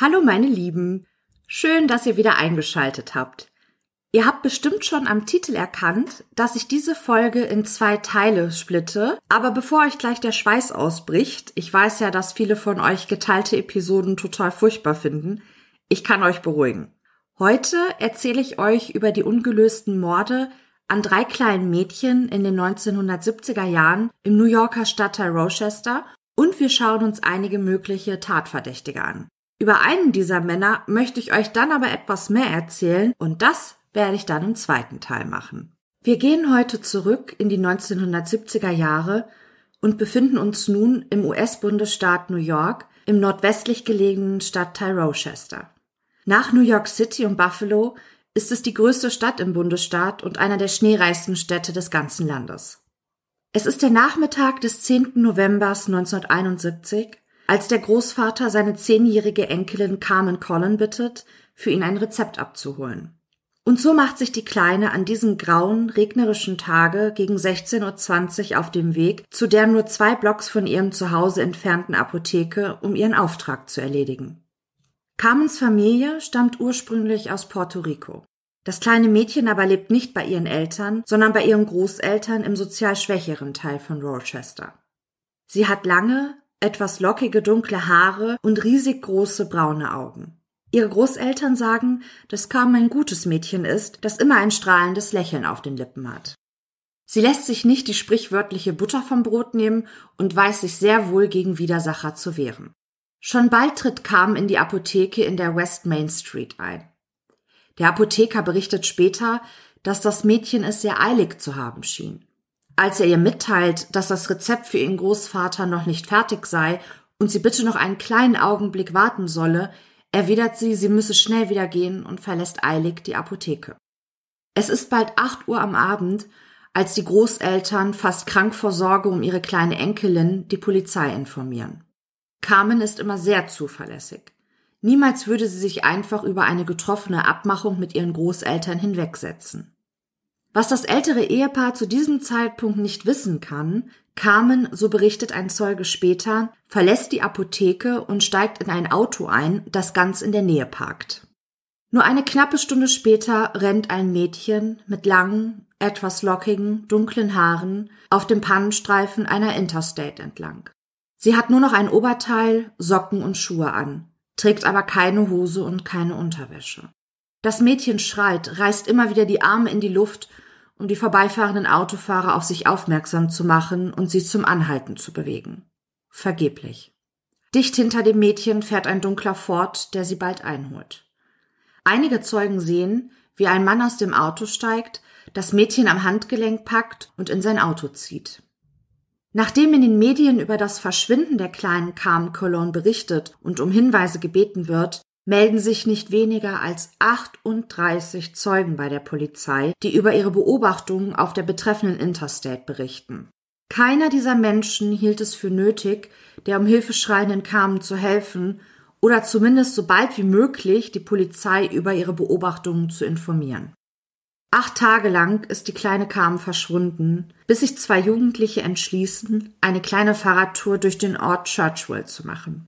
Hallo meine Lieben, schön, dass ihr wieder eingeschaltet habt. Ihr habt bestimmt schon am Titel erkannt, dass ich diese Folge in zwei Teile splitte, aber bevor euch gleich der Schweiß ausbricht, ich weiß ja, dass viele von euch geteilte Episoden total furchtbar finden, ich kann euch beruhigen. Heute erzähle ich euch über die ungelösten Morde an drei kleinen Mädchen in den 1970er Jahren im New Yorker Stadtteil Rochester und wir schauen uns einige mögliche Tatverdächtige an. Über einen dieser Männer möchte ich euch dann aber etwas mehr erzählen und das werde ich dann im zweiten Teil machen. Wir gehen heute zurück in die 1970er Jahre und befinden uns nun im US-Bundesstaat New York im nordwestlich gelegenen Stadtteil Rochester. Nach New York City und Buffalo ist es die größte Stadt im Bundesstaat und einer der schneereichsten Städte des ganzen Landes. Es ist der Nachmittag des 10. Novembers 1971 als der Großvater seine zehnjährige Enkelin Carmen Collin bittet, für ihn ein Rezept abzuholen. Und so macht sich die Kleine an diesem grauen, regnerischen Tage gegen 16.20 Uhr auf dem Weg zu der nur zwei Blocks von ihrem Zuhause entfernten Apotheke, um ihren Auftrag zu erledigen. Carmens Familie stammt ursprünglich aus Puerto Rico. Das kleine Mädchen aber lebt nicht bei ihren Eltern, sondern bei ihren Großeltern im sozial schwächeren Teil von Rochester. Sie hat lange, etwas lockige dunkle Haare und riesig große braune Augen. Ihre Großeltern sagen, dass Carmen ein gutes Mädchen ist, das immer ein strahlendes Lächeln auf den Lippen hat. Sie lässt sich nicht die sprichwörtliche Butter vom Brot nehmen und weiß sich sehr wohl gegen Widersacher zu wehren. Schon bald tritt Carmen in die Apotheke in der West Main Street ein. Der Apotheker berichtet später, dass das Mädchen es sehr eilig zu haben schien. Als er ihr mitteilt, dass das Rezept für ihren Großvater noch nicht fertig sei und sie bitte noch einen kleinen Augenblick warten solle, erwidert sie, sie müsse schnell wieder gehen und verlässt eilig die Apotheke. Es ist bald acht Uhr am Abend, als die Großeltern fast krank vor Sorge um ihre kleine Enkelin die Polizei informieren. Carmen ist immer sehr zuverlässig. Niemals würde sie sich einfach über eine getroffene Abmachung mit ihren Großeltern hinwegsetzen. Was das ältere Ehepaar zu diesem Zeitpunkt nicht wissen kann, Carmen, so berichtet ein Zeuge später, verlässt die Apotheke und steigt in ein Auto ein, das ganz in der Nähe parkt. Nur eine knappe Stunde später rennt ein Mädchen mit langen, etwas lockigen, dunklen Haaren auf dem Pannenstreifen einer Interstate entlang. Sie hat nur noch ein Oberteil, Socken und Schuhe an, trägt aber keine Hose und keine Unterwäsche. Das Mädchen schreit, reißt immer wieder die Arme in die Luft, um die vorbeifahrenden Autofahrer auf sich aufmerksam zu machen und sie zum Anhalten zu bewegen. Vergeblich. Dicht hinter dem Mädchen fährt ein dunkler Ford, der sie bald einholt. Einige Zeugen sehen, wie ein Mann aus dem Auto steigt, das Mädchen am Handgelenk packt und in sein Auto zieht. Nachdem in den Medien über das Verschwinden der kleinen Carmen Cologne berichtet und um Hinweise gebeten wird, melden sich nicht weniger als 38 Zeugen bei der Polizei, die über ihre Beobachtungen auf der betreffenden Interstate berichten. Keiner dieser Menschen hielt es für nötig, der um Hilfe schreienden Carmen zu helfen oder zumindest so bald wie möglich die Polizei über ihre Beobachtungen zu informieren. Acht Tage lang ist die kleine Carmen verschwunden, bis sich zwei Jugendliche entschließen, eine kleine Fahrradtour durch den Ort Churchwell zu machen.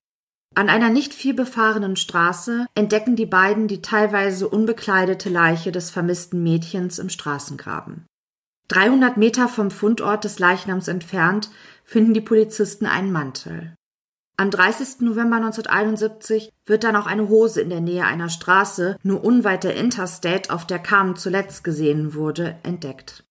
An einer nicht viel befahrenen Straße entdecken die beiden die teilweise unbekleidete Leiche des vermissten Mädchens im Straßengraben. 300 Meter vom Fundort des Leichnams entfernt finden die Polizisten einen Mantel. Am 30. November 1971 wird dann auch eine Hose in der Nähe einer Straße, nur unweit der Interstate, auf der Carmen zuletzt gesehen wurde, entdeckt.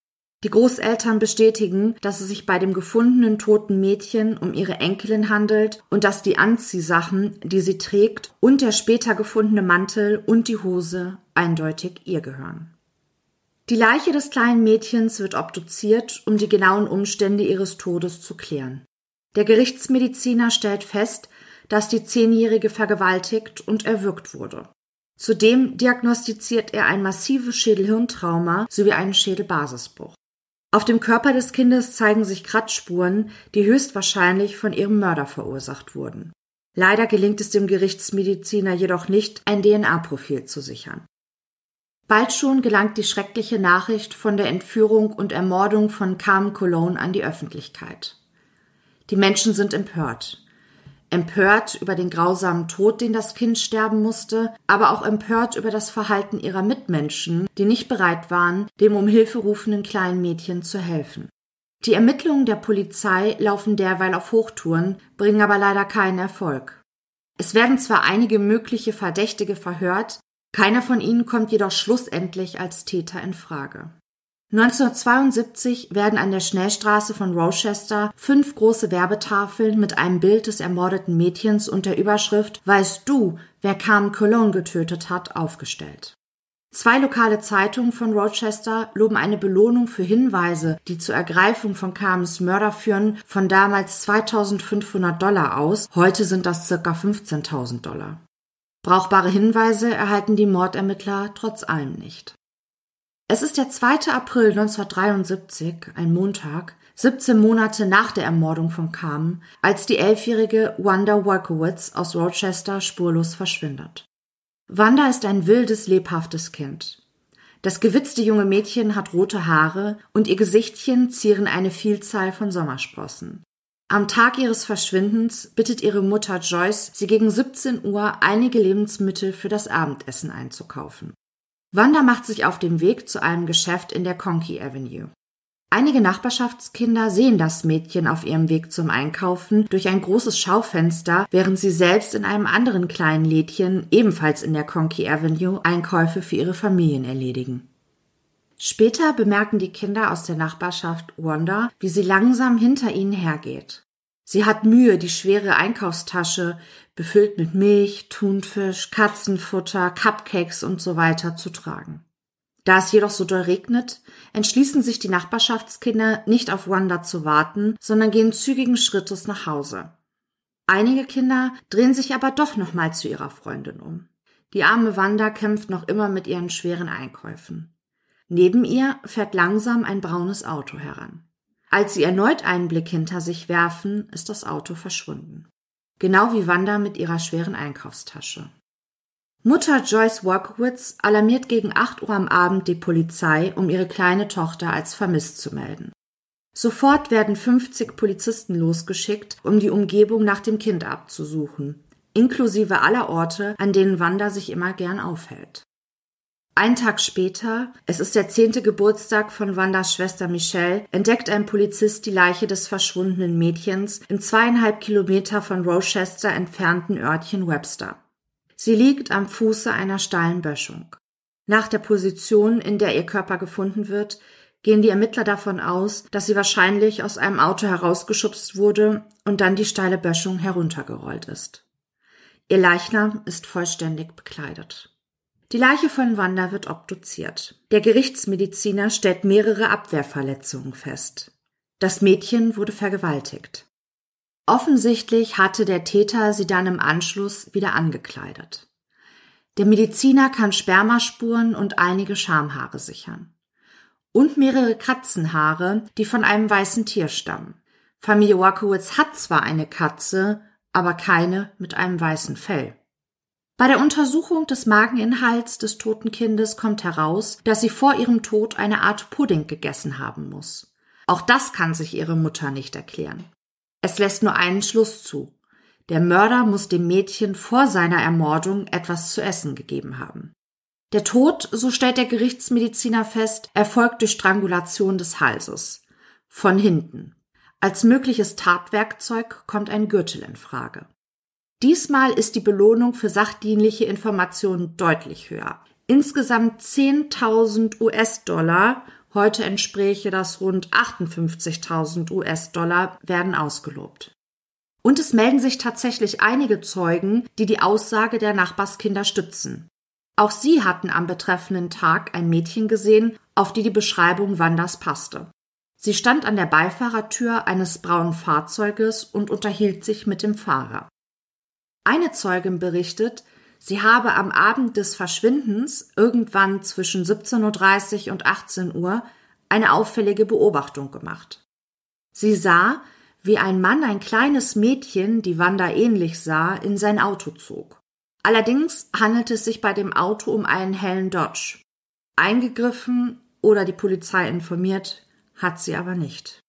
Die Großeltern bestätigen, dass es sich bei dem gefundenen toten Mädchen um ihre Enkelin handelt und dass die Anziehsachen, die sie trägt, und der später gefundene Mantel und die Hose eindeutig ihr gehören. Die Leiche des kleinen Mädchens wird obduziert, um die genauen Umstände ihres Todes zu klären. Der Gerichtsmediziner stellt fest, dass die Zehnjährige vergewaltigt und erwürgt wurde. Zudem diagnostiziert er ein massives Schädelhirntrauma sowie einen Schädelbasisbruch. Auf dem Körper des Kindes zeigen sich Kratzspuren, die höchstwahrscheinlich von ihrem Mörder verursacht wurden. Leider gelingt es dem Gerichtsmediziner jedoch nicht, ein DNA-Profil zu sichern. Bald schon gelangt die schreckliche Nachricht von der Entführung und Ermordung von Carmen Cologne an die Öffentlichkeit. Die Menschen sind empört. Empört über den grausamen Tod, den das Kind sterben musste, aber auch empört über das Verhalten ihrer Mitmenschen, die nicht bereit waren, dem um Hilfe rufenden kleinen Mädchen zu helfen. Die Ermittlungen der Polizei laufen derweil auf Hochtouren, bringen aber leider keinen Erfolg. Es werden zwar einige mögliche Verdächtige verhört, keiner von ihnen kommt jedoch schlussendlich als Täter in Frage. 1972 werden an der Schnellstraße von Rochester fünf große Werbetafeln mit einem Bild des ermordeten Mädchens und der Überschrift Weißt du, wer Carmen Cologne getötet hat, aufgestellt. Zwei lokale Zeitungen von Rochester loben eine Belohnung für Hinweise, die zur Ergreifung von Carmens Mörder führen, von damals 2500 Dollar aus. Heute sind das circa 15.000 Dollar. Brauchbare Hinweise erhalten die Mordermittler trotz allem nicht. Es ist der 2. April 1973, ein Montag, 17 Monate nach der Ermordung von Carmen, als die elfjährige Wanda Wolkowitz aus Rochester spurlos verschwindet. Wanda ist ein wildes, lebhaftes Kind. Das gewitzte junge Mädchen hat rote Haare und ihr Gesichtchen zieren eine Vielzahl von Sommersprossen. Am Tag ihres Verschwindens bittet ihre Mutter Joyce, sie gegen 17 Uhr einige Lebensmittel für das Abendessen einzukaufen. Wanda macht sich auf den Weg zu einem Geschäft in der Conkey Avenue. Einige Nachbarschaftskinder sehen das Mädchen auf ihrem Weg zum Einkaufen durch ein großes Schaufenster, während sie selbst in einem anderen kleinen Lädchen, ebenfalls in der Conkey Avenue, Einkäufe für ihre Familien erledigen. Später bemerken die Kinder aus der Nachbarschaft Wanda, wie sie langsam hinter ihnen hergeht. Sie hat Mühe, die schwere Einkaufstasche, befüllt mit Milch, Thunfisch, Katzenfutter, Cupcakes und so weiter, zu tragen. Da es jedoch so doll regnet, entschließen sich die Nachbarschaftskinder nicht auf Wanda zu warten, sondern gehen zügigen Schrittes nach Hause. Einige Kinder drehen sich aber doch nochmal zu ihrer Freundin um. Die arme Wanda kämpft noch immer mit ihren schweren Einkäufen. Neben ihr fährt langsam ein braunes Auto heran. Als sie erneut einen Blick hinter sich werfen, ist das Auto verschwunden. Genau wie Wanda mit ihrer schweren Einkaufstasche. Mutter Joyce Walkowitz alarmiert gegen 8 Uhr am Abend die Polizei, um ihre kleine Tochter als vermisst zu melden. Sofort werden 50 Polizisten losgeschickt, um die Umgebung nach dem Kind abzusuchen, inklusive aller Orte, an denen Wanda sich immer gern aufhält. Ein Tag später, es ist der zehnte Geburtstag von Wandas Schwester Michelle, entdeckt ein Polizist die Leiche des verschwundenen Mädchens im zweieinhalb Kilometer von Rochester entfernten Örtchen Webster. Sie liegt am Fuße einer steilen Böschung. Nach der Position, in der ihr Körper gefunden wird, gehen die Ermittler davon aus, dass sie wahrscheinlich aus einem Auto herausgeschubst wurde und dann die steile Böschung heruntergerollt ist. Ihr Leichnam ist vollständig bekleidet. Die Leiche von Wanda wird obduziert. Der Gerichtsmediziner stellt mehrere Abwehrverletzungen fest. Das Mädchen wurde vergewaltigt. Offensichtlich hatte der Täter sie dann im Anschluss wieder angekleidet. Der Mediziner kann Spermaspuren und einige Schamhaare sichern. Und mehrere Katzenhaare, die von einem weißen Tier stammen. Familie Wakowitz hat zwar eine Katze, aber keine mit einem weißen Fell. Bei der Untersuchung des Mageninhalts des toten Kindes kommt heraus, dass sie vor ihrem Tod eine Art Pudding gegessen haben muss. Auch das kann sich ihre Mutter nicht erklären. Es lässt nur einen Schluss zu. Der Mörder muss dem Mädchen vor seiner Ermordung etwas zu essen gegeben haben. Der Tod, so stellt der Gerichtsmediziner fest, erfolgt durch Strangulation des Halses. Von hinten. Als mögliches Tatwerkzeug kommt ein Gürtel in Frage. Diesmal ist die Belohnung für sachdienliche Informationen deutlich höher. Insgesamt 10.000 US-Dollar, heute entspräche das rund 58.000 US-Dollar, werden ausgelobt. Und es melden sich tatsächlich einige Zeugen, die die Aussage der Nachbarskinder stützen. Auch sie hatten am betreffenden Tag ein Mädchen gesehen, auf die die Beschreibung Wanders passte. Sie stand an der Beifahrertür eines braunen Fahrzeuges und unterhielt sich mit dem Fahrer. Eine Zeugin berichtet, sie habe am Abend des Verschwindens, irgendwann zwischen 17.30 Uhr und 18 Uhr, eine auffällige Beobachtung gemacht. Sie sah, wie ein Mann ein kleines Mädchen, die Wanda ähnlich sah, in sein Auto zog. Allerdings handelte es sich bei dem Auto um einen hellen Dodge. Eingegriffen oder die Polizei informiert hat sie aber nicht.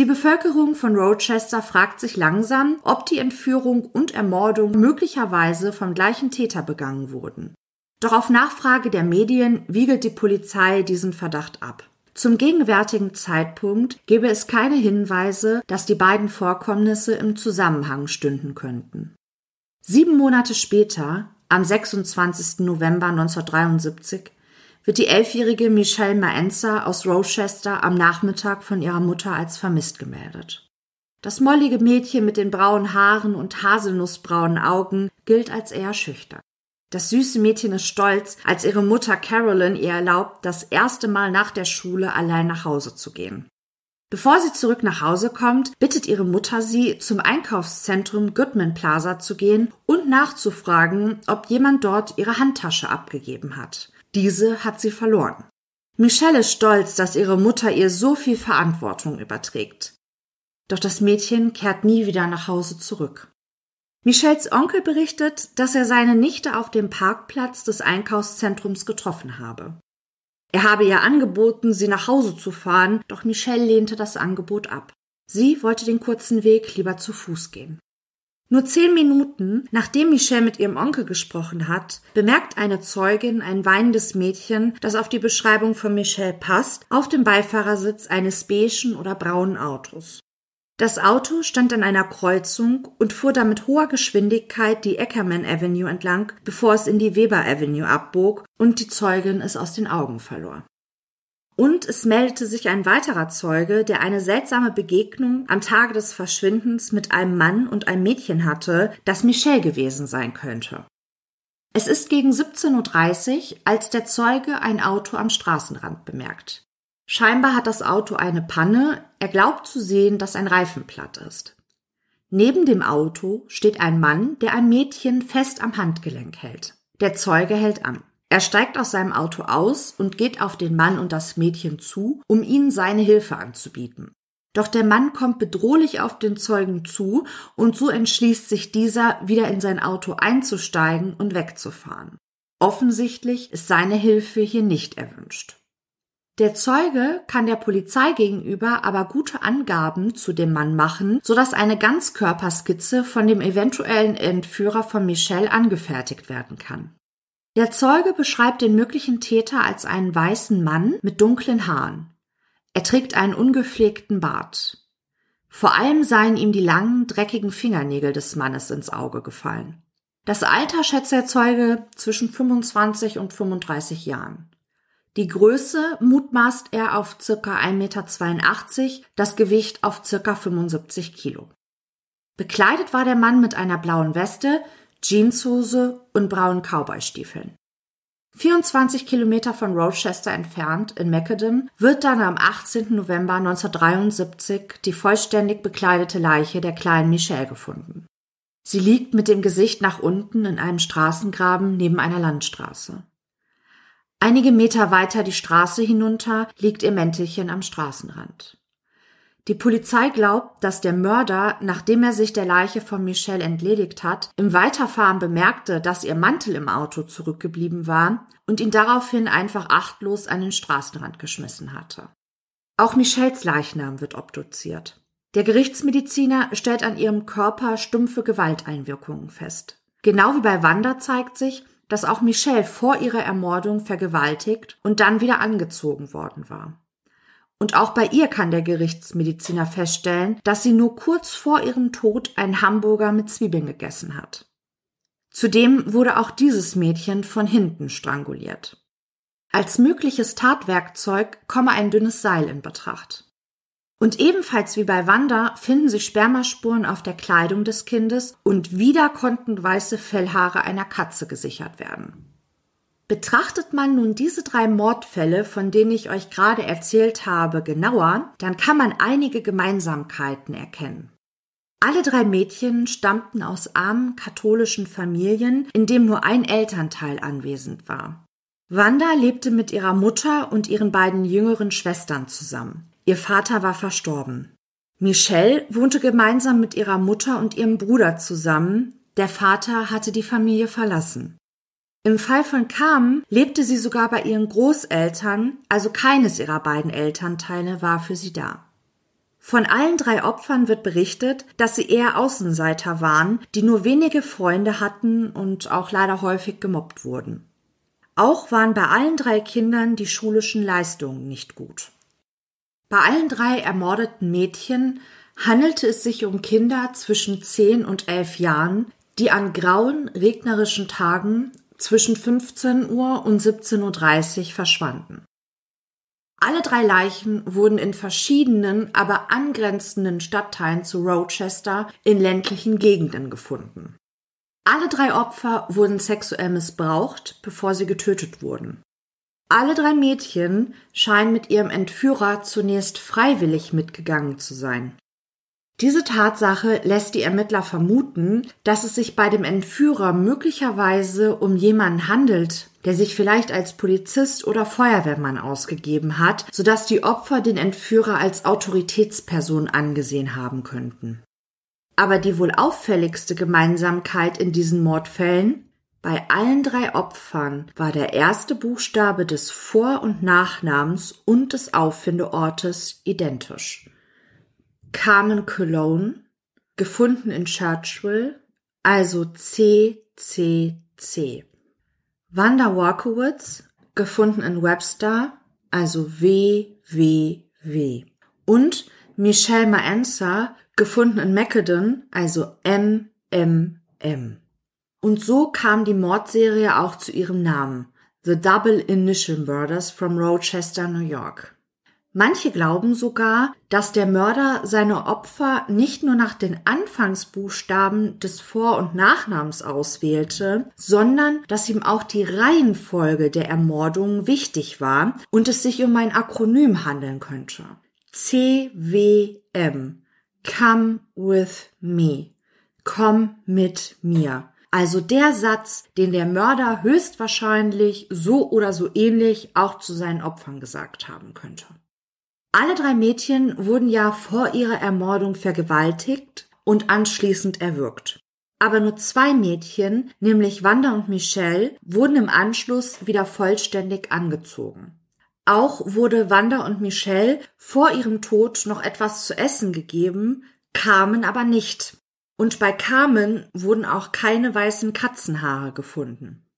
Die Bevölkerung von Rochester fragt sich langsam, ob die Entführung und Ermordung möglicherweise vom gleichen Täter begangen wurden. Doch auf Nachfrage der Medien wiegelt die Polizei diesen Verdacht ab. Zum gegenwärtigen Zeitpunkt gebe es keine Hinweise, dass die beiden Vorkommnisse im Zusammenhang stünden könnten. Sieben Monate später, am 26. November 1973, wird die elfjährige Michelle Maenza aus Rochester am Nachmittag von ihrer Mutter als vermisst gemeldet. Das mollige Mädchen mit den braunen Haaren und haselnussbraunen Augen gilt als eher schüchtern. Das süße Mädchen ist stolz, als ihre Mutter Carolyn ihr erlaubt, das erste Mal nach der Schule allein nach Hause zu gehen. Bevor sie zurück nach Hause kommt, bittet ihre Mutter sie, zum Einkaufszentrum Goodman Plaza zu gehen und nachzufragen, ob jemand dort ihre Handtasche abgegeben hat. Diese hat sie verloren. Michelle ist stolz, dass ihre Mutter ihr so viel Verantwortung überträgt. Doch das Mädchen kehrt nie wieder nach Hause zurück. Michelles Onkel berichtet, dass er seine Nichte auf dem Parkplatz des Einkaufszentrums getroffen habe. Er habe ihr angeboten, sie nach Hause zu fahren, doch Michelle lehnte das Angebot ab. Sie wollte den kurzen Weg lieber zu Fuß gehen. Nur zehn Minuten, nachdem Michelle mit ihrem Onkel gesprochen hat, bemerkt eine Zeugin ein weinendes Mädchen, das auf die Beschreibung von Michelle passt, auf dem Beifahrersitz eines beigen oder braunen Autos. Das Auto stand an einer Kreuzung und fuhr dann mit hoher Geschwindigkeit die Eckerman Avenue entlang, bevor es in die Weber Avenue abbog und die Zeugin es aus den Augen verlor. Und es meldete sich ein weiterer Zeuge, der eine seltsame Begegnung am Tage des Verschwindens mit einem Mann und einem Mädchen hatte, das Michelle gewesen sein könnte. Es ist gegen 17.30 Uhr, als der Zeuge ein Auto am Straßenrand bemerkt. Scheinbar hat das Auto eine Panne, er glaubt zu sehen, dass ein Reifen platt ist. Neben dem Auto steht ein Mann, der ein Mädchen fest am Handgelenk hält. Der Zeuge hält an. Er steigt aus seinem Auto aus und geht auf den Mann und das Mädchen zu, um ihnen seine Hilfe anzubieten. Doch der Mann kommt bedrohlich auf den Zeugen zu und so entschließt sich dieser, wieder in sein Auto einzusteigen und wegzufahren. Offensichtlich ist seine Hilfe hier nicht erwünscht. Der Zeuge kann der Polizei gegenüber aber gute Angaben zu dem Mann machen, sodass eine Ganzkörperskizze von dem eventuellen Entführer von Michelle angefertigt werden kann. Der Zeuge beschreibt den möglichen Täter als einen weißen Mann mit dunklen Haaren. Er trägt einen ungepflegten Bart. Vor allem seien ihm die langen, dreckigen Fingernägel des Mannes ins Auge gefallen. Das Alter schätzt der Zeuge zwischen 25 und 35 Jahren. Die Größe mutmaßt er auf circa 1,82 Meter, das Gewicht auf circa 75 Kilo. Bekleidet war der Mann mit einer blauen Weste, Jeanshose und braunen Cowboystiefeln. 24 Kilometer von Rochester entfernt in Macadam wird dann am 18. November 1973 die vollständig bekleidete Leiche der kleinen Michelle gefunden. Sie liegt mit dem Gesicht nach unten in einem Straßengraben neben einer Landstraße. Einige Meter weiter die Straße hinunter liegt ihr Mäntelchen am Straßenrand. Die Polizei glaubt, dass der Mörder, nachdem er sich der Leiche von Michelle entledigt hat, im Weiterfahren bemerkte, dass ihr Mantel im Auto zurückgeblieben war und ihn daraufhin einfach achtlos an den Straßenrand geschmissen hatte. Auch Michelles Leichnam wird obduziert. Der Gerichtsmediziner stellt an ihrem Körper stumpfe Gewalteinwirkungen fest. Genau wie bei Wanda zeigt sich, dass auch Michelle vor ihrer Ermordung vergewaltigt und dann wieder angezogen worden war. Und auch bei ihr kann der Gerichtsmediziner feststellen, dass sie nur kurz vor ihrem Tod einen Hamburger mit Zwiebeln gegessen hat. Zudem wurde auch dieses Mädchen von hinten stranguliert. Als mögliches Tatwerkzeug komme ein dünnes Seil in Betracht. Und ebenfalls wie bei Wanda finden sich Spermaspuren auf der Kleidung des Kindes und wieder konnten weiße Fellhaare einer Katze gesichert werden. Betrachtet man nun diese drei Mordfälle, von denen ich euch gerade erzählt habe, genauer, dann kann man einige Gemeinsamkeiten erkennen. Alle drei Mädchen stammten aus armen katholischen Familien, in dem nur ein Elternteil anwesend war. Wanda lebte mit ihrer Mutter und ihren beiden jüngeren Schwestern zusammen. Ihr Vater war verstorben. Michelle wohnte gemeinsam mit ihrer Mutter und ihrem Bruder zusammen. Der Vater hatte die Familie verlassen. Im Fall von Carmen lebte sie sogar bei ihren Großeltern, also keines ihrer beiden Elternteile war für sie da. Von allen drei Opfern wird berichtet, dass sie eher Außenseiter waren, die nur wenige Freunde hatten und auch leider häufig gemobbt wurden. Auch waren bei allen drei Kindern die schulischen Leistungen nicht gut. Bei allen drei ermordeten Mädchen handelte es sich um Kinder zwischen 10 und 11 Jahren, die an grauen, regnerischen Tagen zwischen 15 Uhr und 17.30 Uhr verschwanden. Alle drei Leichen wurden in verschiedenen, aber angrenzenden Stadtteilen zu Rochester in ländlichen Gegenden gefunden. Alle drei Opfer wurden sexuell missbraucht, bevor sie getötet wurden. Alle drei Mädchen scheinen mit ihrem Entführer zunächst freiwillig mitgegangen zu sein. Diese Tatsache lässt die Ermittler vermuten, dass es sich bei dem Entführer möglicherweise um jemanden handelt, der sich vielleicht als Polizist oder Feuerwehrmann ausgegeben hat, sodass die Opfer den Entführer als Autoritätsperson angesehen haben könnten. Aber die wohl auffälligste Gemeinsamkeit in diesen Mordfällen bei allen drei Opfern war der erste Buchstabe des Vor- und Nachnamens und des Auffindeortes identisch. Carmen Cologne, gefunden in Churchville, also CCC. Wanda Walkowitz, gefunden in Webster, also WWW. Und Michelle Maenza, gefunden in Macedon, also MMM. Und so kam die Mordserie auch zu ihrem Namen, The Double Initial Murders from Rochester, New York. Manche glauben sogar, dass der Mörder seine Opfer nicht nur nach den Anfangsbuchstaben des Vor- und Nachnamens auswählte, sondern dass ihm auch die Reihenfolge der Ermordungen wichtig war und es sich um ein Akronym handeln könnte. CWM. Come with me. Komm mit mir. Also der Satz, den der Mörder höchstwahrscheinlich so oder so ähnlich auch zu seinen Opfern gesagt haben könnte. Alle drei Mädchen wurden ja vor ihrer Ermordung vergewaltigt und anschließend erwürgt. Aber nur zwei Mädchen, nämlich Wanda und Michelle, wurden im Anschluss wieder vollständig angezogen. Auch wurde Wanda und Michelle vor ihrem Tod noch etwas zu essen gegeben, Carmen aber nicht. Und bei Carmen wurden auch keine weißen Katzenhaare gefunden.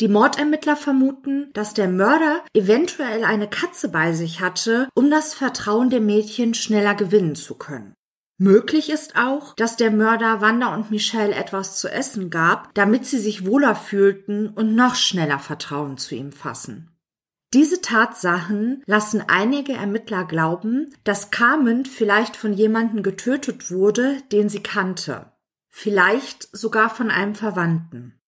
Die Mordermittler vermuten, dass der Mörder eventuell eine Katze bei sich hatte, um das Vertrauen der Mädchen schneller gewinnen zu können. Möglich ist auch, dass der Mörder Wanda und Michelle etwas zu essen gab, damit sie sich wohler fühlten und noch schneller Vertrauen zu ihm fassen. Diese Tatsachen lassen einige Ermittler glauben, dass Carmen vielleicht von jemandem getötet wurde, den sie kannte. Vielleicht sogar von einem Verwandten.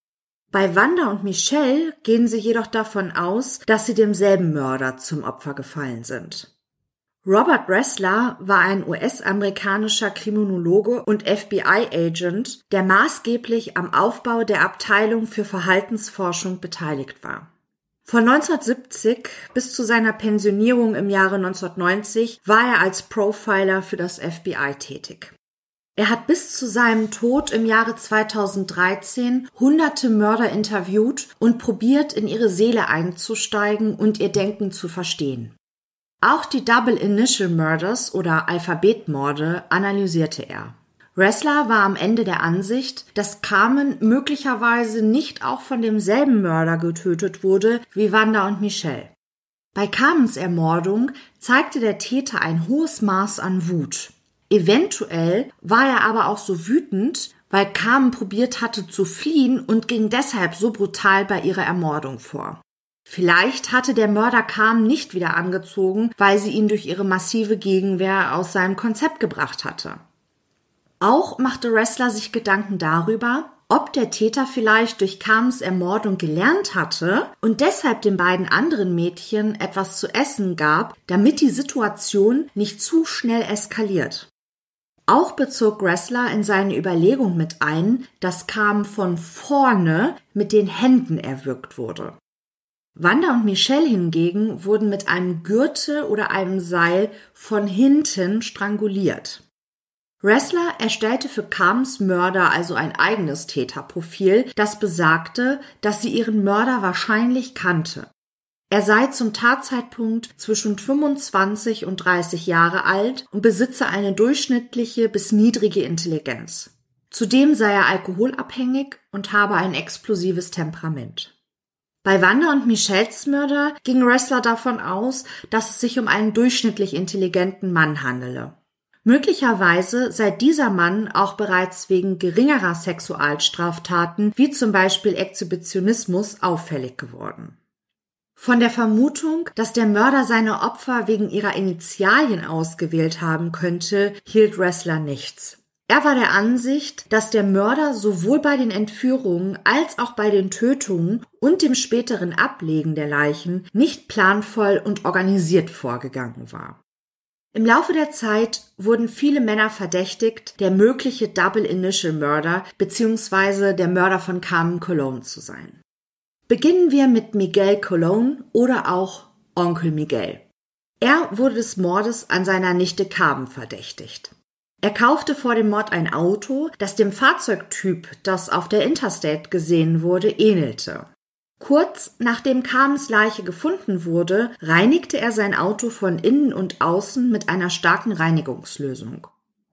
Bei Wanda und Michelle gehen sie jedoch davon aus, dass sie demselben Mörder zum Opfer gefallen sind. Robert Ressler war ein US-amerikanischer Kriminologe und FBI-Agent, der maßgeblich am Aufbau der Abteilung für Verhaltensforschung beteiligt war. Von 1970 bis zu seiner Pensionierung im Jahre 1990 war er als Profiler für das FBI tätig. Er hat bis zu seinem Tod im Jahre 2013 hunderte Mörder interviewt und probiert, in ihre Seele einzusteigen und ihr Denken zu verstehen. Auch die Double Initial Murders oder Alphabetmorde analysierte er. Ressler war am Ende der Ansicht, dass Carmen möglicherweise nicht auch von demselben Mörder getötet wurde wie Wanda und Michelle. Bei Carmens Ermordung zeigte der Täter ein hohes Maß an Wut. Eventuell war er aber auch so wütend, weil Carmen probiert hatte zu fliehen und ging deshalb so brutal bei ihrer Ermordung vor. Vielleicht hatte der Mörder Carmen nicht wieder angezogen, weil sie ihn durch ihre massive Gegenwehr aus seinem Konzept gebracht hatte. Auch machte Wrestler sich Gedanken darüber, ob der Täter vielleicht durch Carmens Ermordung gelernt hatte und deshalb den beiden anderen Mädchen etwas zu essen gab, damit die Situation nicht zu schnell eskaliert. Auch bezog Gressler in seine Überlegung mit ein, dass Carmen von vorne mit den Händen erwürgt wurde. Wanda und Michelle hingegen wurden mit einem Gürtel oder einem Seil von hinten stranguliert. Ressler erstellte für Carmens Mörder also ein eigenes Täterprofil, das besagte, dass sie ihren Mörder wahrscheinlich kannte. Er sei zum Tatzeitpunkt zwischen 25 und 30 Jahre alt und besitze eine durchschnittliche bis niedrige Intelligenz. Zudem sei er alkoholabhängig und habe ein explosives Temperament. Bei Wanda und Michelles Mörder ging Wrestler davon aus, dass es sich um einen durchschnittlich intelligenten Mann handele. Möglicherweise sei dieser Mann auch bereits wegen geringerer Sexualstraftaten wie zum Beispiel Exhibitionismus auffällig geworden. Von der Vermutung, dass der Mörder seine Opfer wegen ihrer Initialien ausgewählt haben könnte, hielt Wrestler nichts. Er war der Ansicht, dass der Mörder sowohl bei den Entführungen als auch bei den Tötungen und dem späteren Ablegen der Leichen nicht planvoll und organisiert vorgegangen war. Im Laufe der Zeit wurden viele Männer verdächtigt, der mögliche Double Initial Murder bzw. der Mörder von Carmen Cologne zu sein. Beginnen wir mit Miguel Colon oder auch Onkel Miguel. Er wurde des Mordes an seiner Nichte Carmen verdächtigt. Er kaufte vor dem Mord ein Auto, das dem Fahrzeugtyp, das auf der Interstate gesehen wurde, ähnelte. Kurz nachdem Carmens Leiche gefunden wurde, reinigte er sein Auto von innen und außen mit einer starken Reinigungslösung.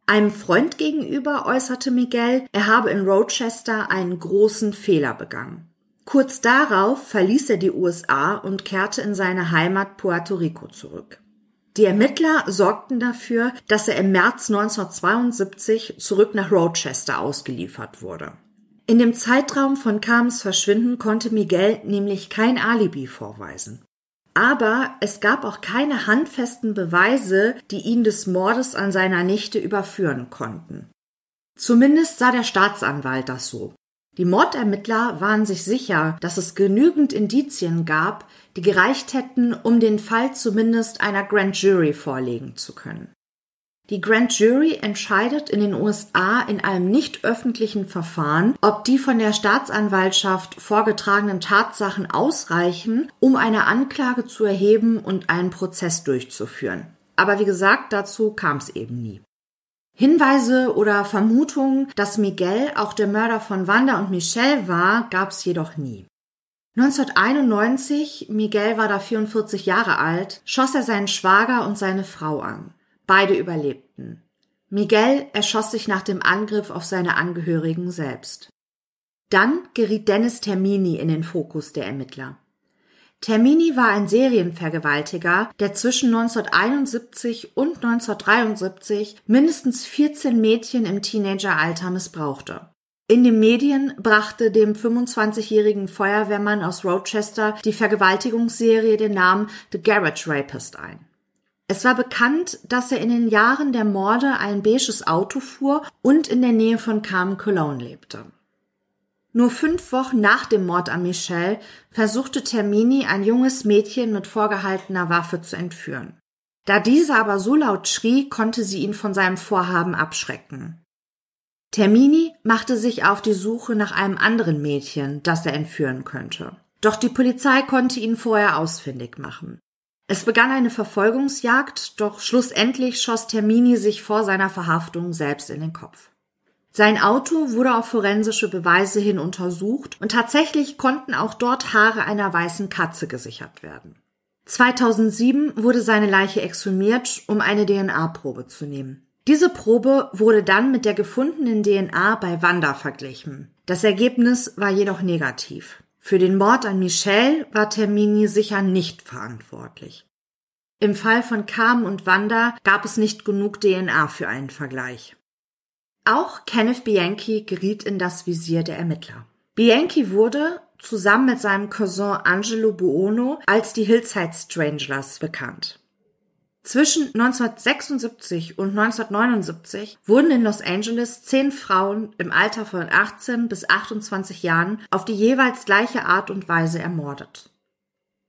Einem Freund gegenüber äußerte Miguel, er habe in Rochester einen großen Fehler begangen. Kurz darauf verließ er die USA und kehrte in seine Heimat Puerto Rico zurück. Die Ermittler sorgten dafür, dass er im März 1972 zurück nach Rochester ausgeliefert wurde. In dem Zeitraum von Carms Verschwinden konnte Miguel nämlich kein Alibi vorweisen. Aber es gab auch keine handfesten Beweise, die ihn des Mordes an seiner Nichte überführen konnten. Zumindest sah der Staatsanwalt das so. Die Mordermittler waren sich sicher, dass es genügend Indizien gab, die gereicht hätten, um den Fall zumindest einer Grand Jury vorlegen zu können. Die Grand Jury entscheidet in den USA in einem nicht öffentlichen Verfahren, ob die von der Staatsanwaltschaft vorgetragenen Tatsachen ausreichen, um eine Anklage zu erheben und einen Prozess durchzuführen. Aber wie gesagt, dazu kam es eben nie. Hinweise oder Vermutungen, dass Miguel auch der Mörder von Wanda und Michelle war, gab es jedoch nie. 1991, Miguel war da 44 Jahre alt, schoss er seinen Schwager und seine Frau an. Beide überlebten. Miguel erschoss sich nach dem Angriff auf seine Angehörigen selbst. Dann geriet Dennis Termini in den Fokus der Ermittler. Termini war ein Serienvergewaltiger, der zwischen 1971 und 1973 mindestens 14 Mädchen im Teenageralter missbrauchte. In den Medien brachte dem 25-jährigen Feuerwehrmann aus Rochester die Vergewaltigungsserie den Namen The Garage Rapist ein. Es war bekannt, dass er in den Jahren der Morde ein beiges Auto fuhr und in der Nähe von Carmen Cologne lebte. Nur fünf Wochen nach dem Mord an Michelle versuchte Termini ein junges Mädchen mit vorgehaltener Waffe zu entführen. Da diese aber so laut schrie, konnte sie ihn von seinem Vorhaben abschrecken. Termini machte sich auf die Suche nach einem anderen Mädchen, das er entführen könnte. Doch die Polizei konnte ihn vorher ausfindig machen. Es begann eine Verfolgungsjagd, doch schlussendlich schoss Termini sich vor seiner Verhaftung selbst in den Kopf. Sein Auto wurde auf forensische Beweise hin untersucht und tatsächlich konnten auch dort Haare einer weißen Katze gesichert werden. 2007 wurde seine Leiche exhumiert, um eine DNA-Probe zu nehmen. Diese Probe wurde dann mit der gefundenen DNA bei Wanda verglichen. Das Ergebnis war jedoch negativ. Für den Mord an Michelle war Termini sicher nicht verantwortlich. Im Fall von Carmen und Wanda gab es nicht genug DNA für einen Vergleich. Auch Kenneth Bianchi geriet in das Visier der Ermittler. Bianchi wurde, zusammen mit seinem Cousin Angelo Buono, als die Hillside Stranglers bekannt. Zwischen 1976 und 1979 wurden in Los Angeles zehn Frauen im Alter von 18 bis 28 Jahren auf die jeweils gleiche Art und Weise ermordet.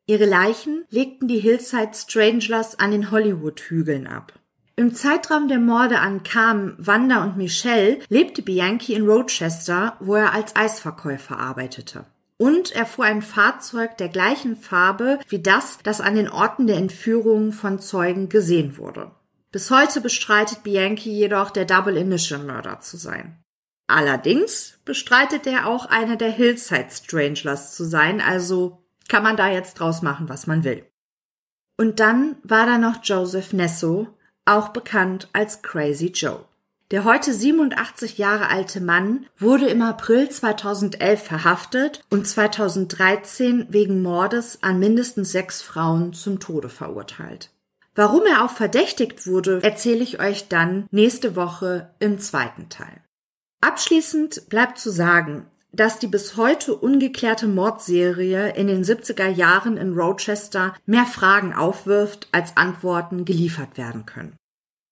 Ihre Leichen legten die Hillside Stranglers an den Hollywood-Hügeln ab. Im Zeitraum der Morde an Carmen, Wanda und Michelle lebte Bianchi in Rochester, wo er als Eisverkäufer arbeitete. Und er fuhr ein Fahrzeug der gleichen Farbe wie das, das an den Orten der Entführungen von Zeugen gesehen wurde. Bis heute bestreitet Bianchi jedoch, der Double Initial Mörder zu sein. Allerdings bestreitet er auch einer der Hillside Stranglers zu sein, also Kann man da jetzt draus machen, was man will. Und dann war da noch Joseph Nesso, auch bekannt als Crazy Joe. Der heute 87 Jahre alte Mann wurde im April 2011 verhaftet und 2013 wegen Mordes an mindestens sechs Frauen zum Tode verurteilt. Warum er auch verdächtigt wurde, erzähle ich euch dann nächste Woche im zweiten Teil. Abschließend bleibt zu sagen, dass die bis heute ungeklärte Mordserie in den 70er Jahren in Rochester mehr Fragen aufwirft, als Antworten geliefert werden können.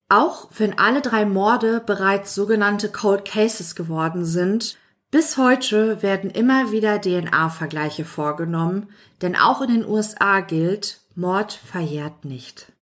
Auch wenn alle drei Morde bereits sogenannte Cold Cases geworden sind, bis heute werden immer wieder DNA-Vergleiche vorgenommen, denn auch in den USA gilt, Mord verjährt nicht.